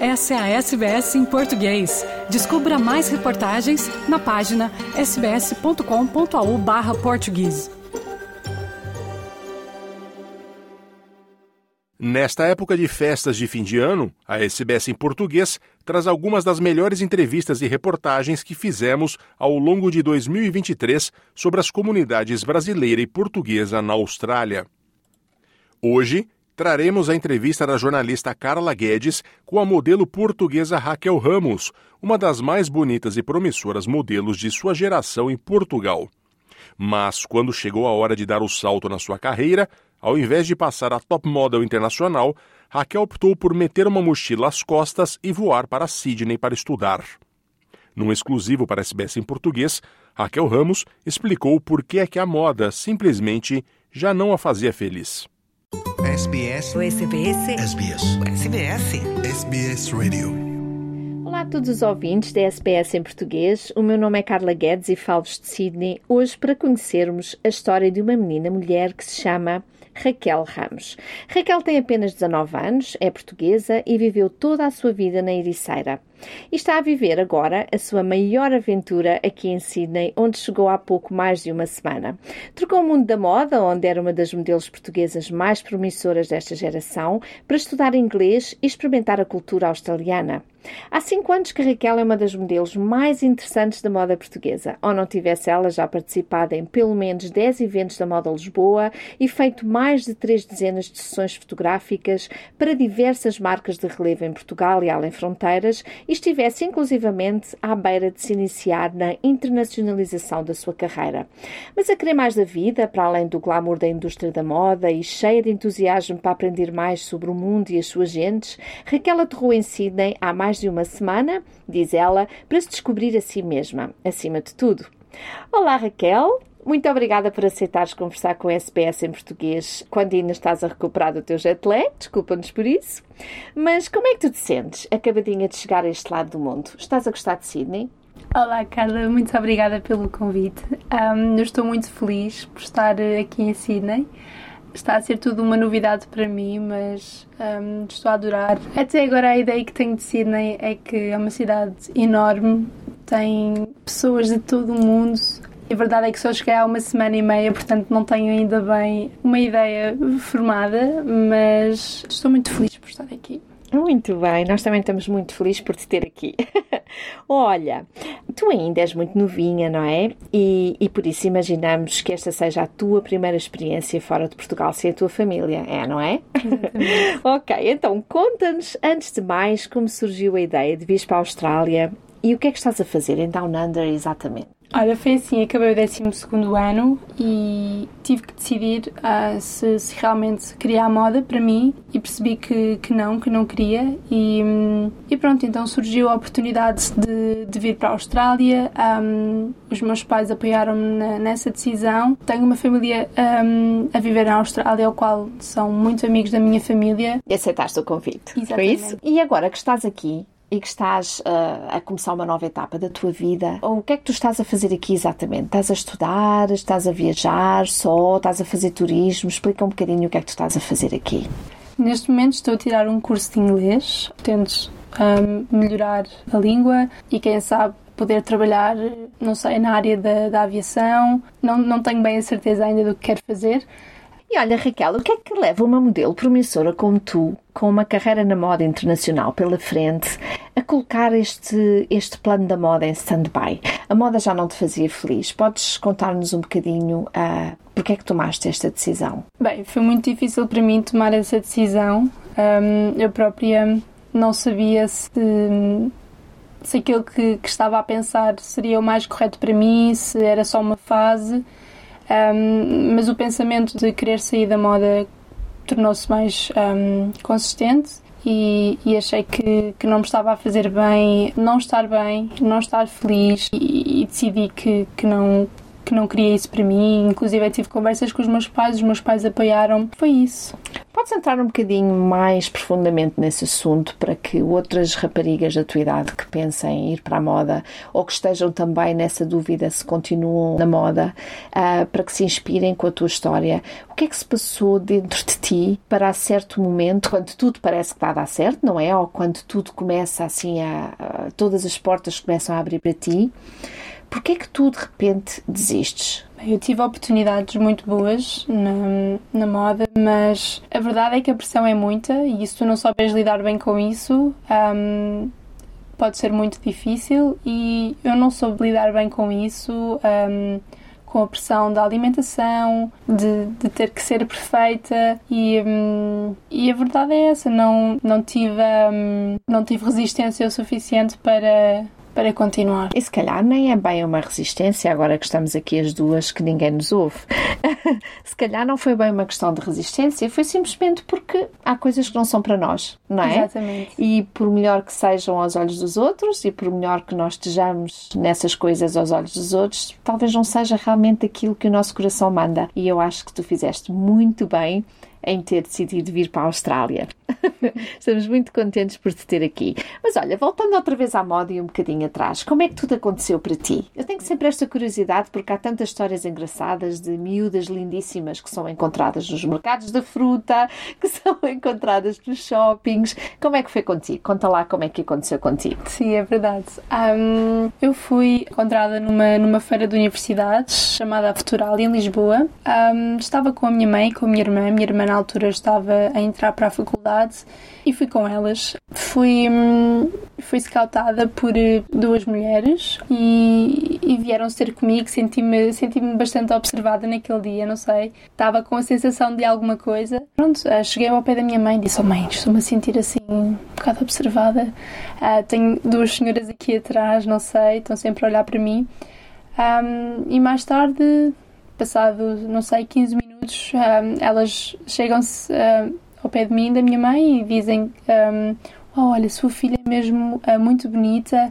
Essa é a SBS em português. Descubra mais reportagens na página sbs.com.au/português. Nesta época de festas de fim de ano, a SBS em português traz algumas das melhores entrevistas e reportagens que fizemos ao longo de 2023 sobre as comunidades brasileira e portuguesa na Austrália. Hoje, traremos a entrevista da jornalista Carla Guedes com a modelo portuguesa Raquel Ramos, uma das mais bonitas e promissoras modelos de sua geração em Portugal. Mas quando chegou a hora de dar o salto na sua carreira, ao invés de passar a top model internacional, Raquel optou por meter uma mochila às costas e voar para Sydney para estudar. Num exclusivo para SBS em português, Raquel Ramos explicou por que é que a moda simplesmente já não a fazia feliz. SBS. O SBS. SBS. SBS. SBS Radio. Olá a todos os ouvintes da SBS em português. O meu nome é Carla Guedes e falo-vos de Sydney hoje para conhecermos a história de uma menina mulher que se chama Raquel Ramos. Raquel tem apenas 19 anos, é portuguesa e viveu toda a sua vida na Ericeira. E está a viver agora a sua maior aventura aqui em Sydney, onde chegou há pouco mais de uma semana. Trocou o mundo da moda, onde era uma das modelos portuguesas mais promissoras desta geração, para estudar inglês e experimentar a cultura australiana. Há cinco anos que Raquel é uma das modelos mais interessantes da moda portuguesa, ou não tivesse ela já participado em pelo menos 10 eventos da moda Lisboa e feito mais de três dezenas de sessões fotográficas para diversas marcas de relevo em Portugal e além fronteiras e estivesse inclusivamente à beira de se iniciar na internacionalização da sua carreira. Mas a querer mais da vida, para além do glamour da indústria da moda e cheia de entusiasmo para aprender mais sobre o mundo e as suas gentes, Raquel aterrou em Sydney há mais de uma semana, diz ela, para se descobrir a si mesma, acima de tudo. Olá Raquel, muito obrigada por aceitares conversar com a SBS em português quando ainda estás a recuperar do teu jet lag, desculpa-nos por isso. Mas como é que tu te sentes, acabadinha de chegar a este lado do mundo? Estás a gostar de Sydney? Olá Carla, muito obrigada pelo convite. Um, eu estou muito feliz por estar aqui em Sydney. Está a ser tudo uma novidade para mim, mas um, estou a adorar. Até agora a ideia que tenho de Sydney é que é uma cidade enorme, tem pessoas de todo o mundo. A verdade é que só cheguei há uma semana e meia, portanto não tenho ainda bem uma ideia formada, mas estou muito feliz por estar aqui. Muito bem, nós também estamos muito felizes por te ter aqui. Olha, tu ainda és muito novinha, não é? E, e, por isso imaginamos que esta seja a tua primeira experiência fora de Portugal sem a tua família, é, não é? Ok, então conta-nos, antes de mais, como surgiu a ideia de vir para a Austrália e o que é que estás a fazer em Down Under exatamente? Olha, foi assim, acabei o 12 ano e tive que decidir uh, se, se, realmente queria a moda para mim e percebi que, que não, que não queria e, e pronto, então surgiu a oportunidade de, de vir para a Austrália, um, os meus pais apoiaram-me nessa decisão, tenho uma família um, a viver na Austrália, ao qual são muito amigos da minha família. E aceitaste o convite, Exatamente. foi isso? E agora que estás aqui, e que estás uh, a começar uma nova etapa da tua vida, o que é que tu estás a fazer aqui exatamente? Estás a estudar? Estás a viajar só? Estás a fazer turismo? Explica um bocadinho o que é que tu estás a fazer aqui. Neste momento estou a tirar um curso de inglês, tento um, melhorar a língua e quem sabe poder trabalhar, não sei, na área da, da aviação. Não, não tenho bem a certeza ainda do que quero fazer. E olha, Raquel, o que é que leva uma modelo promissora como tu, com uma carreira na moda internacional pela frente, a colocar este, este plano da moda em stand-by? A moda já não te fazia feliz. Podes contar-nos um bocadinho uh, porque é que tomaste esta decisão? Bem, foi muito difícil para mim tomar essa decisão. Um, eu própria não sabia se, se aquilo que, que estava a pensar seria o mais correto para mim, se era só uma fase. Um, mas o pensamento de querer sair da moda tornou-se mais um, consistente e, e, achei que, que não me estava a fazer bem, não estar bem, não estar feliz e, e decidi que, que não que não queria isso para mim. Inclusive, eu tive conversas com os meus pais, os meus pais apoiaram. Foi isso. Podes entrar um bocadinho mais profundamente nesse assunto para que outras raparigas da tua idade que pensem em ir para a moda ou que estejam também nessa dúvida se continuam na moda, uh, para que se inspirem com a tua história. O que é que se passou dentro de ti para a certo momento, quando tudo parece que está a dar certo, não é? Ou quando tudo começa assim a, a todas as portas começam a abrir para ti? Porquê é que tu de repente desistes? Eu tive oportunidades muito boas na, na, moda, mas a verdade é que a pressão é muita e se tu não souberes lidar bem com isso, um, pode ser muito difícil e eu não soube lidar bem com isso. Um, com a pressão da alimentação, de, de ter que ser perfeita e, hum, e a verdade é essa, não, não, tive, hum, não tive resistência o suficiente para, para continuar. E se calhar nem é bem uma resistência, agora que estamos aqui as duas, que ninguém nos ouve. se calhar não foi bem uma questão de resistência, foi simplesmente porque há coisas que não são para nós, não é? Exatamente. E por melhor que sejam aos olhos dos outros e por melhor que nós estejamos nessas coisas aos olhos dos outros, talvez não seja realmente aquilo que o nosso coração manda. E eu acho que tu fizeste muito bem em ter decidido vir para a Austrália. Estamos muito contentes por te ter aqui. Mas olha, voltando outra vez à moda e um bocadinho atrás, como é que tudo aconteceu para ti? Eu tenho sempre esta curiosidade porque há tantas histórias engraçadas de miúdas lindíssimas que são encontradas nos mercados da fruta, que são encontradas nos shoppings. Como é que foi contigo? Conta lá como é que aconteceu contigo. Sim, é verdade. Um, eu fui encontrada numa, numa feira de universidades chamada Futural em Lisboa. Um, estava com a minha mãe, com a minha irmã. A minha irmã na altura estava a entrar para a faculdade e fui com elas. Fui, hum, fui scoutada por eh, duas mulheres e, e vieram ter comigo. Senti-me senti bastante observada naquele dia, não sei. Estava com a sensação de alguma coisa. Pronto, eh, cheguei ao pé da minha mãe e disse: Oh mãe, estou-me a sentir assim um bocado observada. Uh, tenho duas senhoras aqui atrás, não sei, estão sempre a olhar para mim. Um, e mais tarde, passado, não sei, 15 minutos, um, elas chegam-se. Ao pé de mim, da minha mãe, e dizem: um, oh, Olha, sua filha é mesmo uh, muito bonita.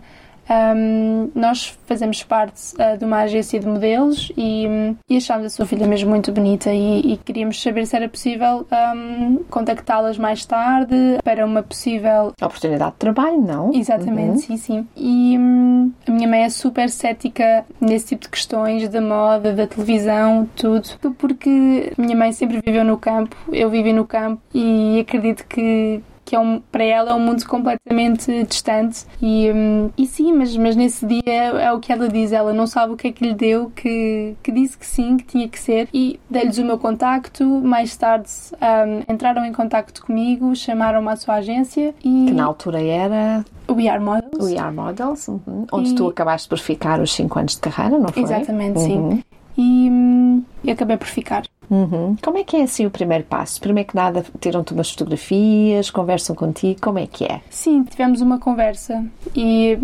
Um, nós fazemos parte uh, de uma agência de modelos e, um, e achámos a sua filha mesmo muito bonita e, e queríamos saber se era possível um, contactá-las mais tarde para uma possível oportunidade de trabalho, não? Exatamente, uhum. sim, sim. E hum, a minha mãe é super cética nesse tipo de questões da moda, da televisão, tudo, porque a minha mãe sempre viveu no campo, eu vivi no campo e acredito que que é um, para ela é um mundo completamente distante. E, um, e sim, mas, mas nesse dia é o que ela diz, ela não sabe o que é que lhe deu, que, que disse que sim, que tinha que ser. E dei-lhes o meu contacto, mais tarde um, entraram em contacto comigo, chamaram-me à sua agência e... Que na altura era... O ER Models. O ER Models, uhum. onde e... tu acabaste por ficar os 5 anos de carreira, não foi? Exatamente, uhum. sim. E, hum, e acabei por ficar. Uhum. Como é que é assim o primeiro passo? Primeiro que nada, tiram-te umas fotografias, conversam contigo, como é que é? Sim, tivemos uma conversa e,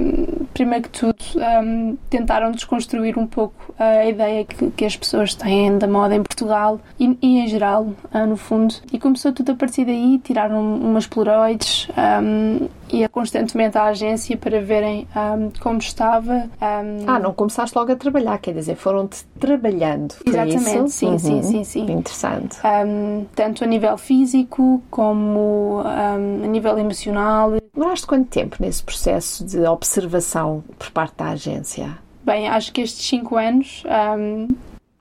primeiro que tudo, um, tentaram desconstruir um pouco a ideia que, que, as pessoas têm da moda em Portugal e, e em geral, uh, no fundo. E começou tudo a partir daí, tiraram umas polaroids um, ia constantemente à agência para verem um, como estava. Ah, não começaste logo a trabalhar, quer dizer, foram-te trabalhando. Exatamente, sim, uhum. sim, sim, sim. Interessante. Um, tanto a nível físico como a nível emocional. Demoraste quanto tempo nesse processo de observação por parte da agência? Bem, acho que estes cinco anos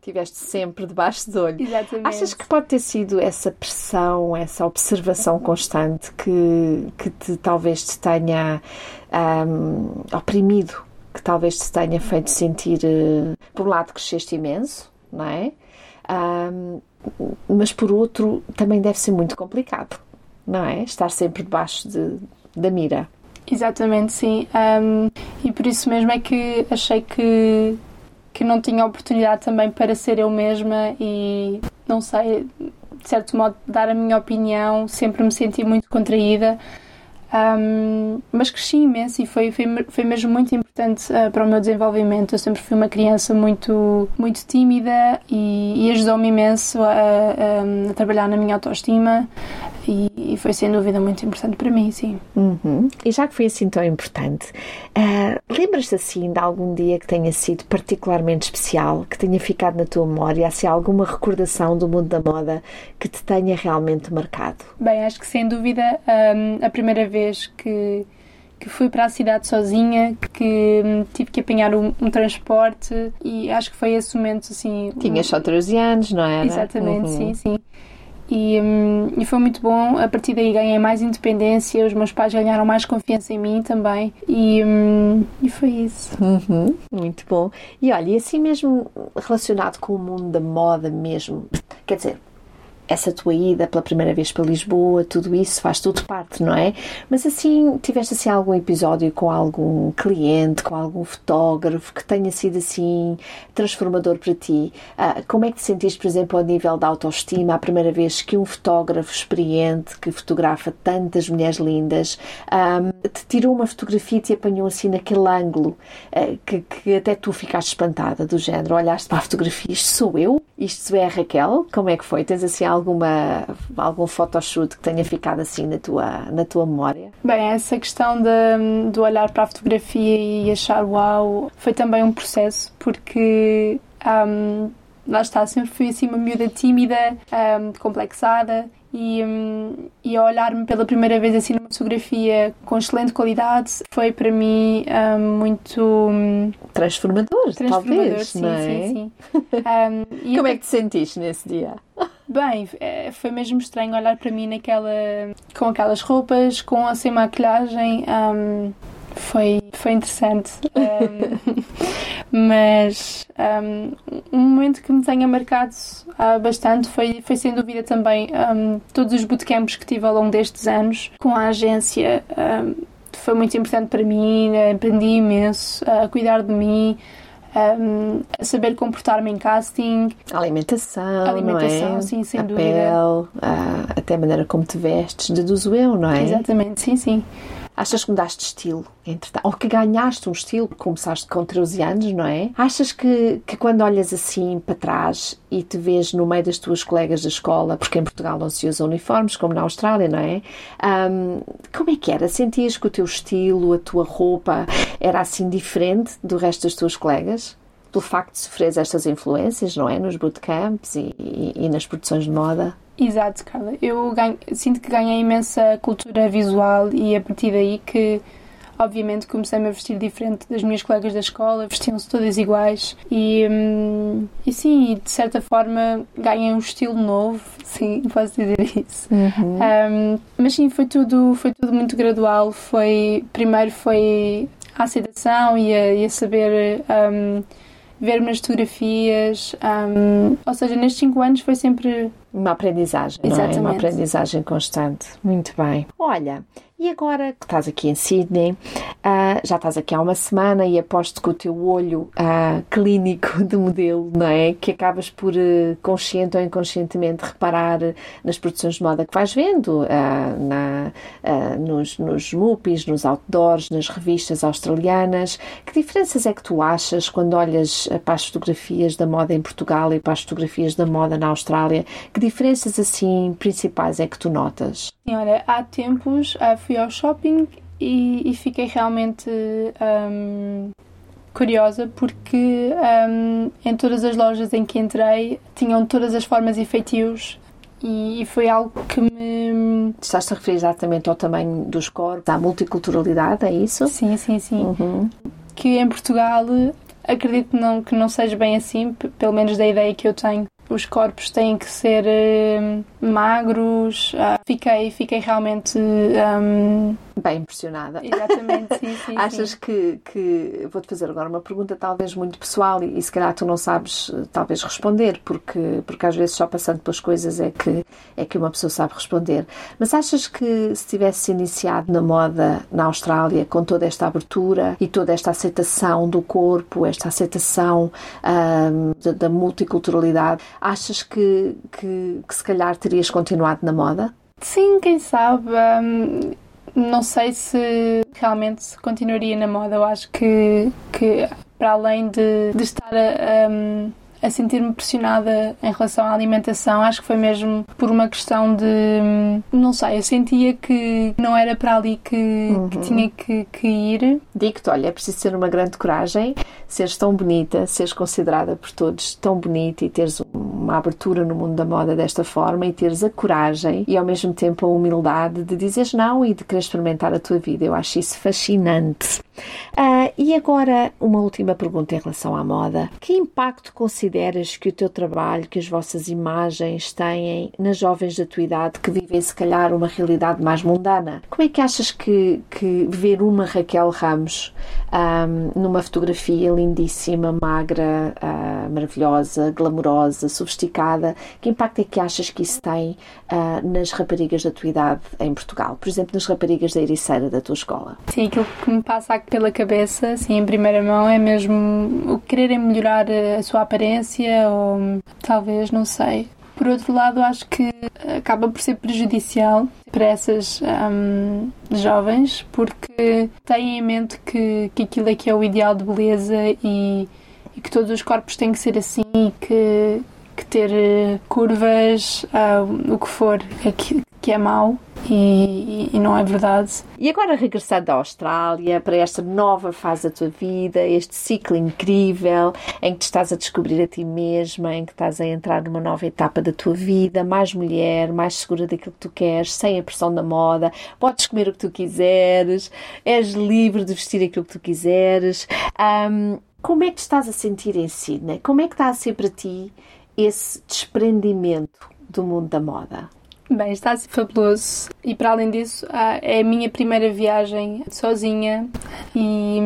Tiveste sempre debaixo do olho. Exatamente. Achas que pode ter sido essa pressão, essa observação constante que, que te, talvez te tenha um, oprimido, que talvez te tenha feito sentir, uh, por um lado, cresceste imenso, não é? Um, mas por outro, também deve ser muito complicado, não é? Estar sempre debaixo de, da mira. Exatamente, sim. Um, e por isso mesmo é que achei que que não tinha oportunidade também para ser eu mesma e, não sei, de certo modo, dar a minha opinião. Sempre me senti muito contraída. Um, mas cresci imenso e foi, foi, foi mesmo muito importante uh, para o meu desenvolvimento. Eu sempre fui uma criança muito, muito tímida e, e ajudou-me imenso a, a, a, trabalhar na minha autoestima e, e, foi sem dúvida muito importante para mim, sim. Uhum. E já que foi assim tão importante, uh, lembras-te assim de algum dia que tenha sido particularmente especial, que tenha ficado na tua memória, assim, alguma recordação do mundo da moda que te tenha realmente marcado? Bem, acho que sem dúvida um, a primeira vez que que fui para a cidade sozinha, que hum, tive que apanhar um, um, transporte e acho que foi esse momento assim. Tinhas só 13 anos, não é? Exatamente, uhum. sim, sim. E, hum, e, foi muito bom. A partir daí ganhei mais independência, os meus pais ganharam mais confiança em mim também. E, hum, e foi isso. Uhum, muito bom. E olha, e assim mesmo relacionado com o mundo da moda mesmo, quer dizer, essa tua ida pela primeira vez para Lisboa, tudo isso faz tudo parte, não é? Mas assim, tiveste assim algum episódio com algum cliente, com algum fotógrafo que tenha sido assim transformador para ti? Uh, como é que te sentiste, por exemplo, ao nível da autoestima, a primeira vez que um fotógrafo experiente, que fotografa tantas mulheres lindas, te tirou uma fotografia e te apanhou assim naquele ângulo uh, que, que até tu ficaste espantada, do género, olhaste para a fotografia, isto sou eu? Isto é a Raquel? Como é que foi? Tens assim alguma, algum photoshoot que tenha ficado assim na tua, na tua memória? Bem, essa questão de, de olhar para a fotografia e achar uau foi também um processo, porque um, lá está, sempre fui assim uma miúda tímida, um, complexada e, um, e olhar-me pela primeira vez assim numa fotografia com excelente qualidade foi para mim um, muito transformador, transformador talvez, sim, é? sim, sim. Um, Como é que te sentiste nesse dia? Bem, é, foi mesmo estranho olhar para mim naquela com aquelas roupas, com a sem maquilhagem. Um, foi, foi interessante. Um, mas um, um, momento que me tenha marcado uh, bastante foi, foi sem dúvida também um, todos os bootcamps que tive ao longo destes anos com a agência. foi muito importante para mim, aprendi imenso a cuidar de mim. Um, a saber comportar-me em casting. A alimentação, alimentação, é? sim, sem a dúvida. Pele, a, até a maneira como te vestes, deduzo eu, não é? Exatamente, sim, sim. Achas que mudaste de estilo, entretanto? Ou que ganhaste um estilo, começaste com 13 anos, não é? Achas que, que quando olhas assim para trás e te vês no meio das tuas colegas da escola, porque em Portugal não se usa uniformes, como na Austrália, não é? Um, como é que era? Sentias que o teu estilo, a tua roupa, era assim diferente do resto das tuas colegas? Pelo facto de sofreres estas influências, não é? Nos bootcamps e, e, e nas produções de moda? Exato, Carla. Eu ganho, sinto que ganhei imensa cultura visual e a partir daí que, obviamente, comecei-me a vestir diferente das minhas colegas da escola, vestiam-se todas iguais e, hum, e sim, de certa forma ganhei um estilo novo, sim, posso dizer isso. Uhum. Um, mas sim, foi tudo, foi tudo muito gradual. Foi, primeiro foi a aceitação e a, e a saber. Um, ver-me nas fotografias. Um, ou seja, nestes 5 anos foi sempre. Uma aprendizagem, Exatamente. não é? Uma aprendizagem constante. Muito bem. Olha, e agora que estás aqui em Sydney, uh, já estás aqui há uma semana e aposto que o teu olho uh, clínico de modelo, não é? Que acabas por, uh, consciente ou inconscientemente, reparar nas produções de moda que vais vendo, na, nos, nos MUPIs, nos outdoors, nas revistas australianas. Que diferenças é que tu achas quando olhas para as fotografias da moda em Portugal e para as fotografias da moda na Austrália? Que diferenças, assim, principais é que tu notas? Olha, há tempos fui fui ao shopping e, e fiquei realmente um, curiosa porque um, em todas as lojas em que entrei tinham todas as formas e feitios e, e foi algo que me. Estás-te a referir exatamente ao tamanho dos corpos, à multiculturalidade, é isso? Sim, sim, sim. Uhum. Que em Portugal acredito não, que não seja bem assim, pelo menos da ideia que eu tenho os corpos têm que ser uh, magros. Uh, fiquei, fiquei realmente um, bem impressionada. Exatamente, sim, sim. Achas sim. que, que vou-te fazer agora uma pergunta talvez muito pessoal e, e, se calhar tu não sabes eh, talvez responder, porque, porque às vezes só passando pelas coisas é que, é que uma pessoa sabe responder. Mas achas que se tivesse iniciado na moda na Austrália com toda esta abertura e toda esta aceitação do corpo, esta aceitação um, da, da multiculturalidade, achas que, que, que se calhar terias continuado na moda? Sim, quem sabe. Um, não sei se realmente continuaria na moda. Eu acho que, que para além de, de estar a, a sentir-me pressionada em relação à alimentação. Acho que foi mesmo por uma questão de. Não sei, eu sentia que não era para ali que, uhum. que tinha que, que ir. Digo-te, olha, é preciso ter uma grande coragem, seres tão bonita, seres considerada por todos tão bonita e teres uma abertura no mundo da moda desta forma e teres a coragem e ao mesmo tempo a humildade de dizeres não e de querer experimentar a tua vida. Eu acho isso fascinante. Uh, e agora, uma última pergunta em relação à moda. Que impacto consideras que o teu trabalho, que as vossas imagens têm nas jovens da tua idade que vivem, se calhar, uma realidade mais mundana? Como é que achas que, que ver uma Raquel Ramos um, numa fotografia lindíssima, magra, uh, maravilhosa, glamourosa, sofisticada, que impacto é que achas que isso tem uh, nas raparigas da tua idade em Portugal? Por exemplo, nas raparigas da Ericeira da tua escola? Sim, aquilo que me passa pela cabeça, assim, em primeira mão, é mesmo o quererem melhorar a sua aparência ou talvez, não sei. Por outro lado, acho que acaba por ser prejudicial para essas um, jovens porque têm em mente que, que aquilo é que é o ideal de beleza e, e que todos os corpos têm que ser assim e que, que ter curvas, uh, o que for, é que, que é mau e, e, não é verdade. E agora regressando à Austrália para esta nova fase da tua vida, este ciclo incrível em que te estás a descobrir a ti mesma, em que estás a entrar numa nova etapa da tua vida, mais mulher, mais segura daquilo que tu queres, sem a pressão da moda, podes comer o que tu quiseres, és livre de vestir aquilo que tu quiseres. Um, como é que estás a sentir em Sydney? Como é que está a ser para ti esse desprendimento do mundo da moda? Bem, está fabuloso. E para além disso é a minha primeira viagem sozinha. E,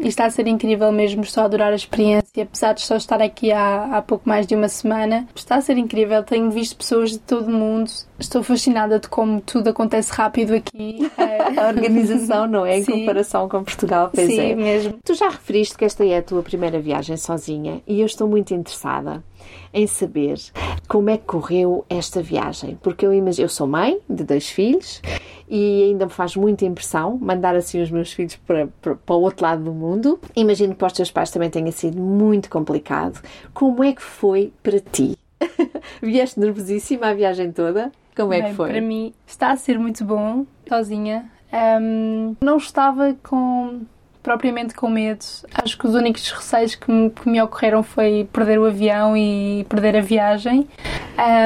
e, está a ser incrível mesmo, estou a adorar a experiência, apesar de só estar aqui há, há pouco mais de uma semana. Está a ser incrível, tenho visto pessoas de todo o mundo, estou fascinada de como tudo acontece rápido aqui. a organização, não é? Em Sim. comparação com Portugal, pois Sim, é. mesmo. Tu já referiste que esta é a tua primeira viagem sozinha e eu estou muito interessada em saber como é que correu esta viagem, porque eu imagino, eu sou mãe de dois filhos e ainda me faz muita impressão mandar assim os meus filhos para, para, para o outro lado do mundo. Imagino que para os teus pais também tenha sido muito complicado. Como é que foi para ti? Vieste nervosíssima a viagem toda? Como é Bem, que foi? Para mim está a ser muito bom, sozinha. Um, não estava com propriamente com medo. Acho que os únicos receios que me, que me ocorreram foi perder o avião e perder a viagem.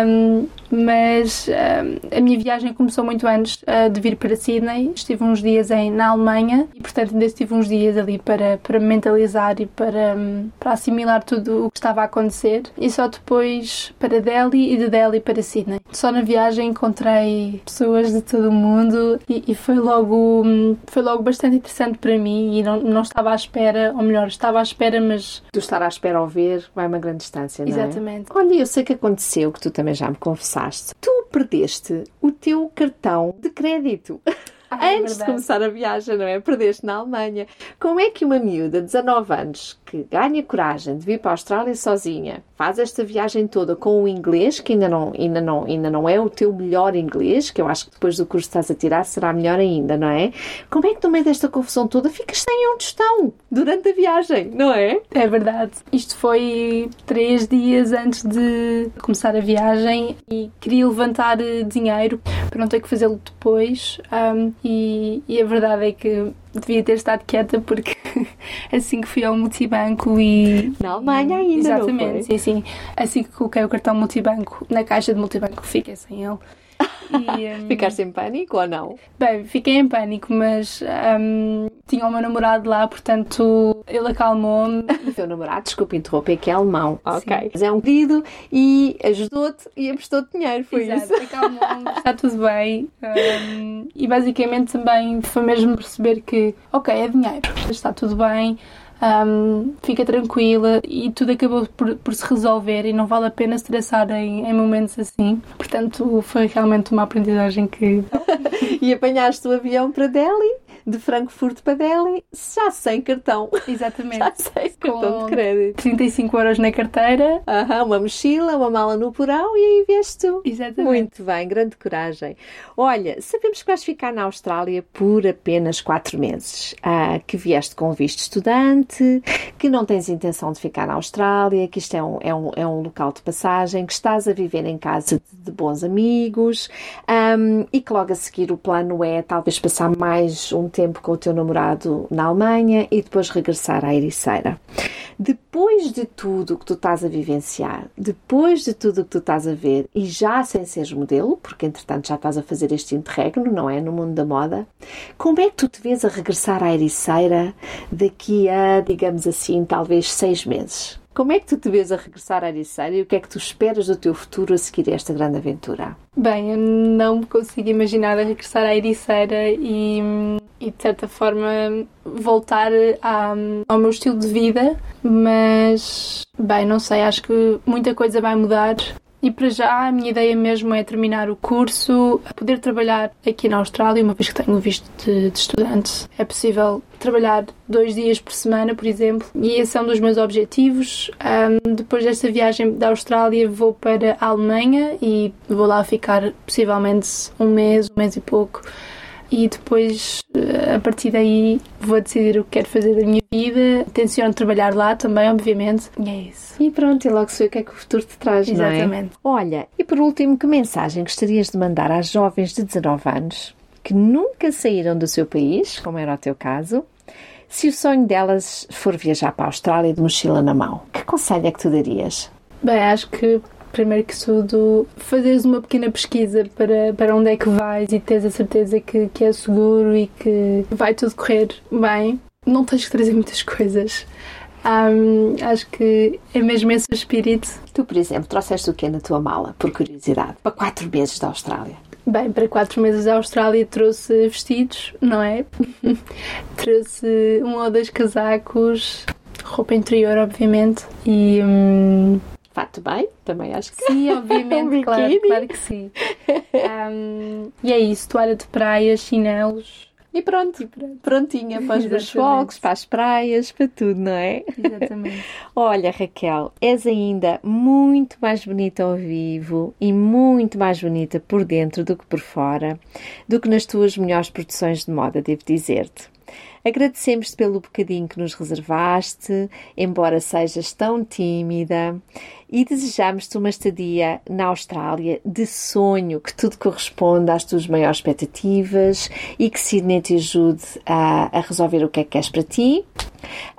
Um, mas uh, a minha viagem começou muito antes uh, de vir para Sydney. Estive uns dias em, na Alemanha e, portanto, ainda estive uns dias ali para, para mentalizar e para, um, para assimilar tudo o que estava a acontecer. E só depois para Delhi e de Delhi para Sydney. Só na viagem encontrei pessoas de todo o mundo e, e foi, logo, um, foi logo bastante interessante para mim e não, não estava à espera, ou melhor, estava à espera, mas. Do estar à espera ao ver vai uma grande distância, não é? Exatamente. Olha, eu sei que aconteceu, que tu também já me confessaste tu perdeste o teu cartão de crédito. Ah, é Antes de começar a viagem, não é? Perdeste na Alemanha. Como é que uma miúda de 19 anos que ganha coragem de vir para a Austrália sozinha, faz esta viagem toda com o inglês, que ainda não, ainda não, ainda não é o teu melhor inglês, que eu acho que depois do curso que estás a tirar será melhor ainda, não é? Como é que no meio desta confusão toda ficas sem onde estão durante a viagem, não é? É verdade. Isto foi três dias antes de começar a viagem e queria levantar eh, dinheiro para não ter que fazê-lo depois. Um, e, e a verdade é que devia ter estado quieta porque assim que fui ao multibanco e. Na Alemanha ainda. Exatamente, sim, sim. Assim que coloquei o cartão multibanco na caixa de multibanco, fiquei sem ele. E, um, Ficaste em pânico ou não? Bem, fiquei em pânico, mas um, tinha o meu namorado lá, portanto ele acalmou-me. O teu namorado, desculpa interromper, que é alemão, ok. Mas é um querido e ajudou-te e emprestou-te dinheiro, foi Exato, isso? acalmou-me, está tudo bem. Um, e basicamente também foi mesmo perceber que, ok, é dinheiro, está tudo bem um, fica tranquila e tudo acabou por, por, se resolver e não vale a pena estressar em, em momentos assim. Portanto, foi realmente uma aprendizagem que. e apanhaste o avião para Delhi? De Frankfurt para Delhi já sem cartão. Exatamente. Já sem cartão Com de crédito. 35 euros na carteira. Aham, uma mochila, uma mala no porão e aí vieste tu. Exatamente. Muito bem, grande coragem. Olha, sabemos que vais ficar na Austrália por apenas quatro meses, ah, que vieste com visto estudante, que não tens intenção de ficar na Austrália, que isto é um, é um, é um local de passagem, que estás a viver em casa de, de bons amigos ahm, e que logo a seguir o plano é talvez passar mais um tempo com o teu namorado na Alemanha e depois regressar à Ericeira. Depois de tudo o que tu estás a vivenciar, depois de tudo o que tu estás a ver e já sem seres modelo, porque entretanto já estás a fazer este interregno, não é? No mundo da moda, como é que tu te vês a regressar à Ericeira daqui a, digamos assim, talvez seis meses? Como é que tu te vês a regressar à Ericeira e o que é que tu esperas do teu futuro a seguir esta grande aventura? Bem, eu não me consigo imaginar a regressar à Ericeira e, e de certa forma voltar à- ao meu estilo de vida, mas bem, não sei, acho que muita coisa vai mudar. E para já a minha ideia mesmo é terminar o curso, poder trabalhar aqui na Austrália, uma vez que tenho visto de, de estudante. É possível trabalhar dois dias por semana, por exemplo, e esse é um dos meus objetivos. Ahm, depois desta viagem da Austrália vou para a Alemanha e vou lá ficar possivelmente um mês, um mês e pouco. E depois, eh, a partir daí, vou decidir o que quero fazer da minha vida. Tenciono trabalhar lá também, obviamente. E é isso. E pronto, e logo sei o que é que o futuro te traz, não é? Exatamente. Olha, e por último, que mensagem gostarias de mandar às jovens de 19 anos que nunca saíram do seu país, como era o teu caso, se o sonho delas for viajar para a Austrália de mochila na mão? Que conselho é que tu darias? Bem, acho que primeiro que tudo, fazeres uma pequena pesquisa para, para onde é que vais e teres a certeza que, que é seguro e que vai tudo correr bem. Não tens que trazer muitas coisas. Ahm, acho que é mesmo esse o espírito. Tu, por exemplo, trouxeste o quê na tua mala, por curiosidade, para quatro meses da Austrália? Bem, para quatro meses da Austrália trouxe vestidos, não é? trouxe um ou dois casacos, roupa interior, obviamente, e. hum, Fato bem, também acho que Sim, Um obviamente, claro, biquíni. claro que sim. Ahm, e é isso, toalha de praia, chinelos. E pronto, prontinha para os fogos, para as praias, para tudo, não é? Exatamente. Olha, Raquel, és ainda muito mais bonita ao vivo e muito mais bonita por dentro do que por fora, do que nas tuas melhores produções de moda, devo dizer-te. Agradecemos-te pelo bocadinho que nos reservaste, embora sejas tão tímida, e desejamos-te uma estadia na Austrália de sonho, que tudo corresponda às tuas maiores expectativas e que Sydney te ajude a, a resolver o que é que queres para ti.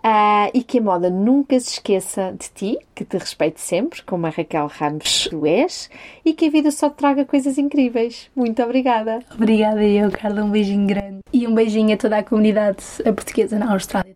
Ah, e que a moda nunca se esqueça de ti, que te respeite sempre, como a Raquel Ramos tu és, e que a vida só te traga coisas incríveis. Muito obrigada. Obrigada eu, Carla, um beijinho grande. E um beijinho a toda a comunidade portuguesa na Austrália.